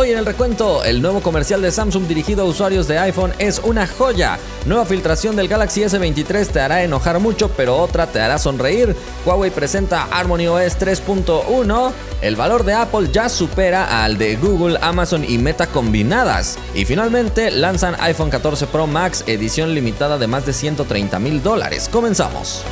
Hoy en el recuento, el nuevo comercial de Samsung dirigido a usuarios de iPhone es una joya. Nueva filtración del Galaxy S23 te hará enojar mucho, pero otra te hará sonreír. Huawei presenta Harmony OS 3.1. El valor de Apple ya supera al de Google, Amazon y Meta combinadas. Y finalmente lanzan iPhone 14 Pro Max edición limitada de más de 130 mil dólares. Comenzamos.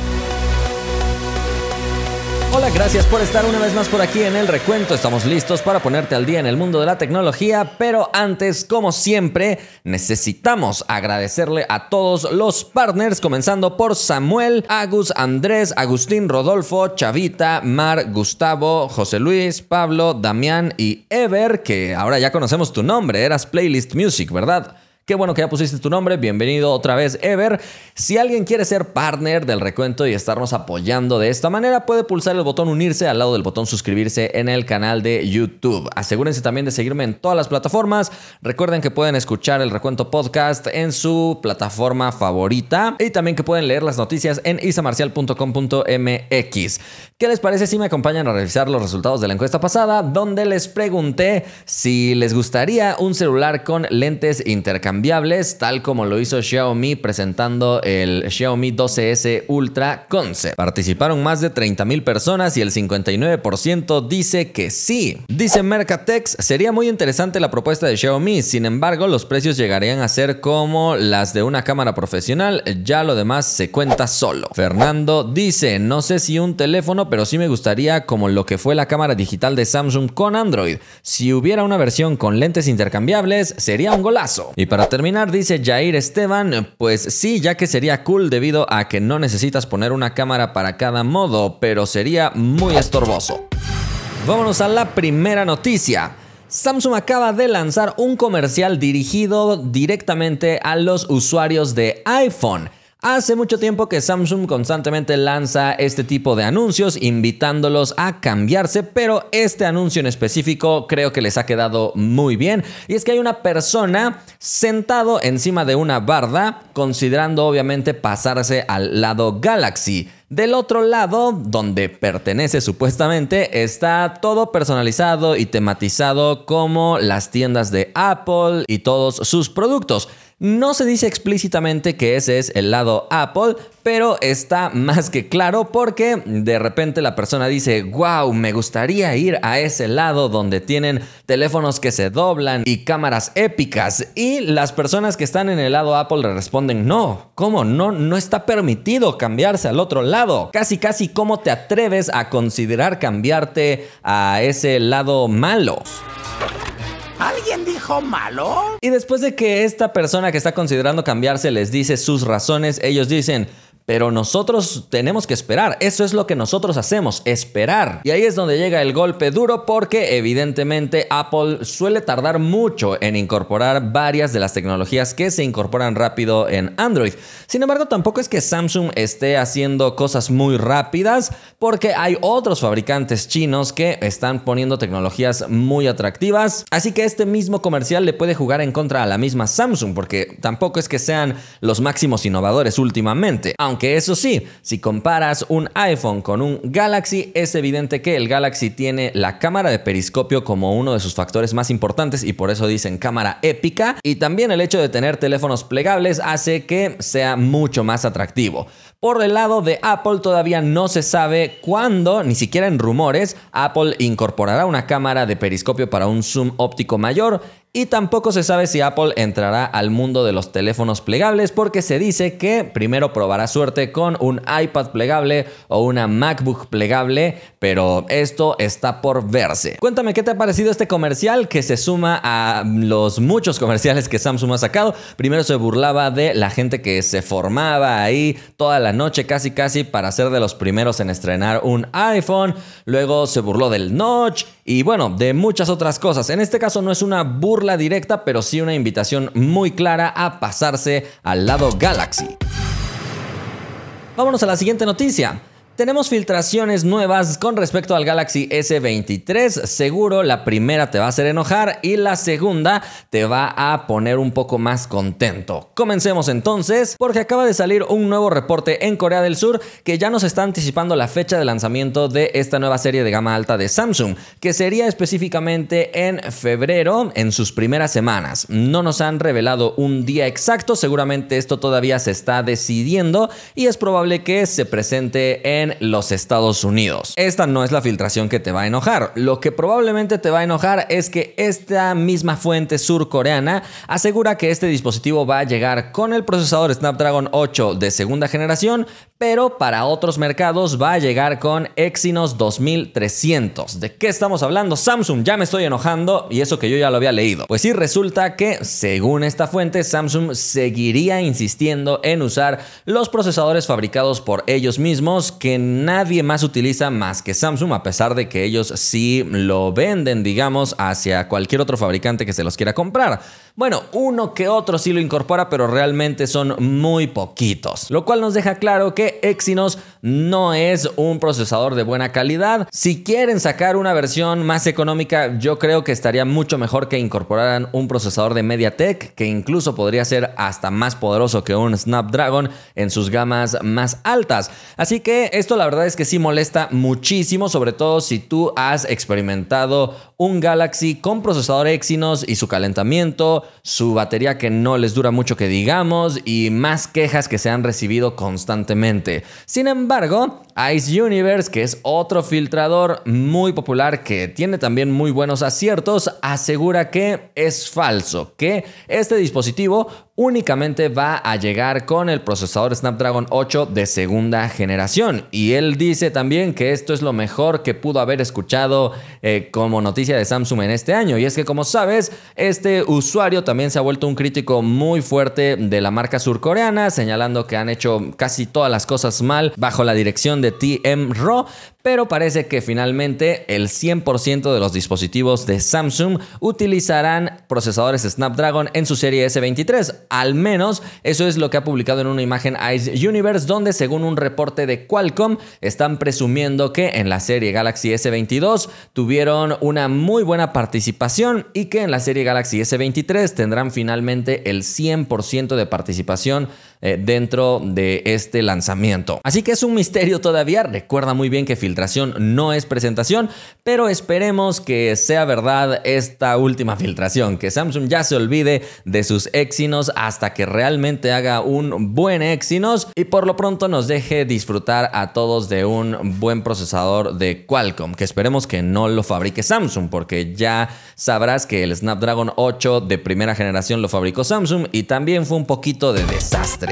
Hola, gracias por estar una vez más por aquí en el recuento. Estamos listos para ponerte al día en el mundo de la tecnología, pero antes, como siempre, necesitamos agradecerle a todos los partners, comenzando por Samuel, Agus, Andrés, Agustín, Rodolfo, Chavita, Mar, Gustavo, José Luis, Pablo, Damián y Ever, que ahora ya conocemos tu nombre, eras Playlist Music, ¿verdad? Qué bueno que ya pusiste tu nombre. Bienvenido otra vez, Ever. Si alguien quiere ser partner del recuento y estarnos apoyando de esta manera, puede pulsar el botón unirse al lado del botón suscribirse en el canal de YouTube. Asegúrense también de seguirme en todas las plataformas. Recuerden que pueden escuchar el recuento podcast en su plataforma favorita y también que pueden leer las noticias en isamarcial.com.mx. ¿Qué les parece si me acompañan a revisar los resultados de la encuesta pasada, donde les pregunté si les gustaría un celular con lentes intercambiables? Tal como lo hizo Xiaomi presentando el Xiaomi 12S Ultra Concept. Participaron más de 30.000 personas y el 59% dice que sí. Dice Mercatex, sería muy interesante la propuesta de Xiaomi, sin embargo los precios llegarían a ser como las de una cámara profesional, ya lo demás se cuenta solo. Fernando dice, no sé si un teléfono, pero sí me gustaría como lo que fue la cámara digital de Samsung con Android. Si hubiera una versión con lentes intercambiables, sería un golazo. Y para terminar, dice Jair Esteban, pues sí, ya que sería cool debido a que no necesitas poner una cámara para cada modo, pero sería muy estorboso. Vámonos a la primera noticia. Samsung acaba de lanzar un comercial dirigido directamente a los usuarios de iPhone. Hace mucho tiempo que Samsung constantemente lanza este tipo de anuncios invitándolos a cambiarse, pero este anuncio en específico creo que les ha quedado muy bien. Y es que hay una persona sentado encima de una barda, considerando obviamente pasarse al lado Galaxy. Del otro lado, donde pertenece supuestamente, está todo personalizado y tematizado como las tiendas de Apple y todos sus productos. No se dice explícitamente que ese es el lado Apple, pero está más que claro porque de repente la persona dice, wow, me gustaría ir a ese lado donde tienen teléfonos que se doblan y cámaras épicas. Y las personas que están en el lado Apple le responden, no, ¿cómo? No, no está permitido cambiarse al otro lado. Casi, casi, ¿cómo te atreves a considerar cambiarte a ese lado malo? ¿Alguien dijo malo? Y después de que esta persona que está considerando cambiarse les dice sus razones, ellos dicen, pero nosotros tenemos que esperar. Eso es lo que nosotros hacemos, esperar. Y ahí es donde llega el golpe duro porque evidentemente Apple suele tardar mucho en incorporar varias de las tecnologías que se incorporan rápido en Android. Sin embargo, tampoco es que Samsung esté haciendo cosas muy rápidas porque hay otros fabricantes chinos que están poniendo tecnologías muy atractivas. Así que este mismo comercial le puede jugar en contra a la misma Samsung porque tampoco es que sean los máximos innovadores últimamente. Aunque que eso sí, si comparas un iPhone con un Galaxy, es evidente que el Galaxy tiene la cámara de periscopio como uno de sus factores más importantes y por eso dicen cámara épica. Y también el hecho de tener teléfonos plegables hace que sea mucho más atractivo. Por el lado de Apple todavía no se sabe cuándo, ni siquiera en rumores, Apple incorporará una cámara de periscopio para un zoom óptico mayor y tampoco se sabe si Apple entrará al mundo de los teléfonos plegables porque se dice que primero probará suerte con un iPad plegable o una MacBook plegable, pero esto está por verse. Cuéntame qué te ha parecido este comercial que se suma a los muchos comerciales que Samsung ha sacado. Primero se burlaba de la gente que se formaba ahí toda la noche casi casi para ser de los primeros en estrenar un iPhone. Luego se burló del notch y bueno, de muchas otras cosas. En este caso no es una burla la directa, pero sí una invitación muy clara a pasarse al lado Galaxy. Vámonos a la siguiente noticia. Tenemos filtraciones nuevas con respecto al Galaxy S23. Seguro la primera te va a hacer enojar y la segunda te va a poner un poco más contento. Comencemos entonces porque acaba de salir un nuevo reporte en Corea del Sur que ya nos está anticipando la fecha de lanzamiento de esta nueva serie de gama alta de Samsung, que sería específicamente en febrero en sus primeras semanas. No nos han revelado un día exacto, seguramente esto todavía se está decidiendo y es probable que se presente en los Estados Unidos. Esta no es la filtración que te va a enojar. Lo que probablemente te va a enojar es que esta misma fuente surcoreana asegura que este dispositivo va a llegar con el procesador Snapdragon 8 de segunda generación, pero para otros mercados va a llegar con Exynos 2300. ¿De qué estamos hablando? Samsung, ya me estoy enojando y eso que yo ya lo había leído. Pues sí, resulta que, según esta fuente, Samsung seguiría insistiendo en usar los procesadores fabricados por ellos mismos que nadie más utiliza más que Samsung, a pesar de que ellos sí lo venden, digamos, hacia cualquier otro fabricante que se los quiera comprar. Bueno, uno que otro sí lo incorpora, pero realmente son muy poquitos. Lo cual nos deja claro que Exynos no es un procesador de buena calidad. Si quieren sacar una versión más económica, yo creo que estaría mucho mejor que incorporaran un procesador de MediaTek, que incluso podría ser hasta más poderoso que un Snapdragon en sus gamas más altas. Así que esto la verdad es que sí molesta muchísimo, sobre todo si tú has experimentado un Galaxy con procesador Exynos y su calentamiento, su batería que no les dura mucho que digamos y más quejas que se han recibido constantemente. Sin embargo, Ice Universe, que es otro filtrador muy popular que tiene también muy buenos aciertos, asegura que es falso, que este dispositivo únicamente va a llegar con el procesador Snapdragon 8 de segunda generación. Y él dice también que esto es lo mejor que pudo haber escuchado eh, como noticia de Samsung en este año. Y es que como sabes, este usuario también se ha vuelto un crítico muy fuerte de la marca surcoreana, señalando que han hecho casi todas las cosas mal bajo la dirección de TM Raw, pero parece que finalmente el 100% de los dispositivos de Samsung utilizarán procesadores Snapdragon en su serie S23. Al menos eso es lo que ha publicado en una imagen Ice Universe, donde según un reporte de Qualcomm están presumiendo que en la serie Galaxy S22 tuvieron una muy buena participación y que en la serie Galaxy S23 tendrán finalmente el 100% de participación eh, dentro de este lanzamiento. Así que es un misterio todavía. Recuerda muy bien que filtración no es presentación, pero esperemos que sea verdad esta última filtración, que Samsung ya se olvide de sus Exynos hasta que realmente haga un buen Exynos y por lo pronto nos deje disfrutar a todos de un buen procesador de Qualcomm, que esperemos que no lo fabrique Samsung, porque ya sabrás que el Snapdragon 8 de primera generación lo fabricó Samsung y también fue un poquito de desastre.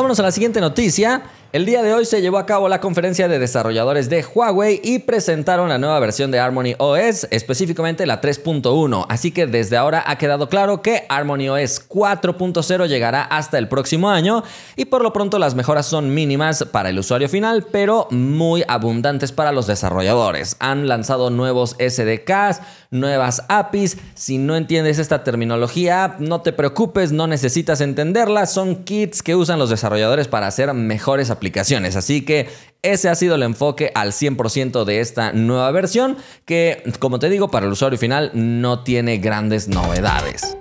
Vámonos a la siguiente noticia. El día de hoy se llevó a cabo la conferencia de desarrolladores de Huawei y presentaron la nueva versión de Harmony OS, específicamente la 3.1. Así que desde ahora ha quedado claro que Harmony OS 4.0 llegará hasta el próximo año y por lo pronto las mejoras son mínimas para el usuario final, pero muy abundantes para los desarrolladores. Han lanzado nuevos SDKs, nuevas APIs. Si no entiendes esta terminología, no te preocupes, no necesitas entenderla. Son kits que usan los desarrolladores para hacer mejores aplicaciones aplicaciones. Así que ese ha sido el enfoque al 100% de esta nueva versión que, como te digo, para el usuario final no tiene grandes novedades.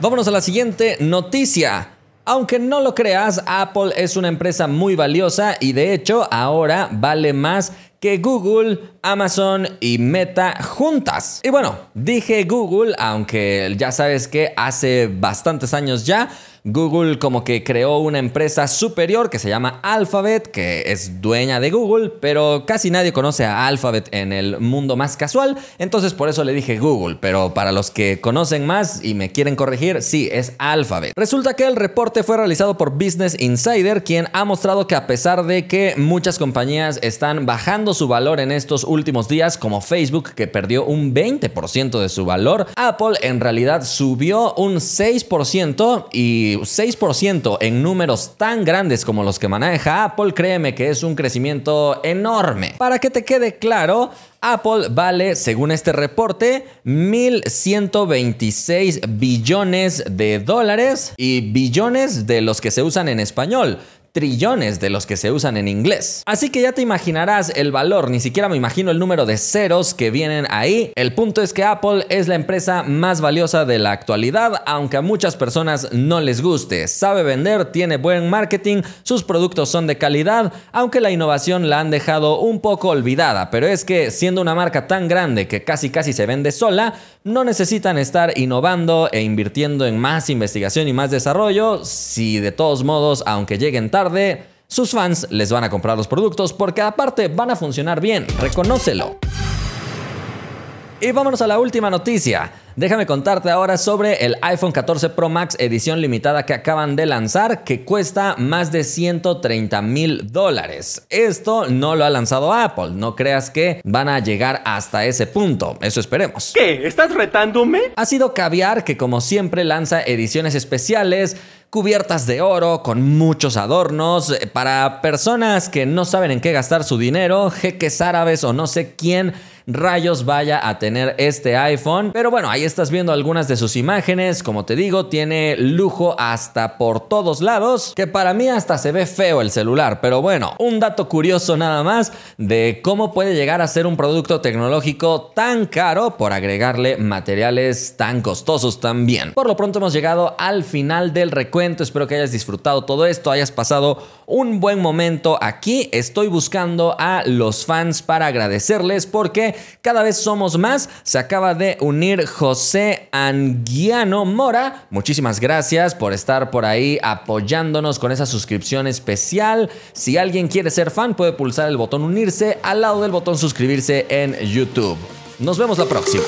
Vámonos a la siguiente noticia. Aunque no lo creas, Apple es una empresa muy valiosa y de hecho ahora vale más que Google, Amazon y Meta juntas. Y bueno, dije Google, aunque ya sabes que hace bastantes años ya Google como que creó una empresa superior que se llama Alphabet, que es dueña de Google, pero casi nadie conoce a Alphabet en el mundo más casual, entonces por eso le dije Google, pero para los que conocen más y me quieren corregir, sí, es Alphabet. Resulta que el reporte fue realizado por Business Insider, quien ha mostrado que a pesar de que muchas compañías están bajando su valor en estos últimos días, como Facebook, que perdió un 20% de su valor, Apple en realidad subió un 6% y 6% en números tan grandes como los que maneja Apple, créeme que es un crecimiento enorme. Para que te quede claro, Apple vale, según este reporte, 1.126 billones de dólares y billones de los que se usan en español. Trillones de los que se usan en inglés. Así que ya te imaginarás el valor, ni siquiera me imagino el número de ceros que vienen ahí. El punto es que Apple es la empresa más valiosa de la actualidad, aunque a muchas personas no les guste. Sabe vender, tiene buen marketing, sus productos son de calidad, aunque la innovación la han dejado un poco olvidada, pero es que siendo una marca tan grande que casi casi se vende sola, no necesitan estar innovando e invirtiendo en más investigación y más desarrollo si de todos modos, aunque lleguen tarde, sus fans les van a comprar los productos porque aparte van a funcionar bien, reconócelo. Y vámonos a la última noticia. Déjame contarte ahora sobre el iPhone 14 Pro Max edición limitada que acaban de lanzar que cuesta más de 130 mil dólares. Esto no lo ha lanzado Apple, no creas que van a llegar hasta ese punto, eso esperemos. ¿Qué? ¿Estás retándome? Ha sido Caviar que como siempre lanza ediciones especiales cubiertas de oro, con muchos adornos, eh, para personas que no saben en qué gastar su dinero, jeques árabes o no sé quién rayos vaya a tener este iPhone. Pero bueno, ahí estás viendo algunas de sus imágenes. Como te digo, tiene lujo hasta por todos lados, que para mí hasta se ve feo el celular. Pero bueno, un dato curioso nada más de cómo puede llegar a ser un producto tecnológico tan caro por agregarle materiales tan costosos también. Por lo pronto hemos llegado al final del recuento. Espero que hayas disfrutado todo esto, hayas pasado un buen momento aquí. Estoy buscando a los fans para agradecerles porque cada vez somos más. Se acaba de unir José Anguiano Mora. Muchísimas gracias por estar por ahí apoyándonos con esa suscripción especial. Si alguien quiere ser fan, puede pulsar el botón unirse al lado del botón suscribirse en YouTube. Nos vemos la próxima.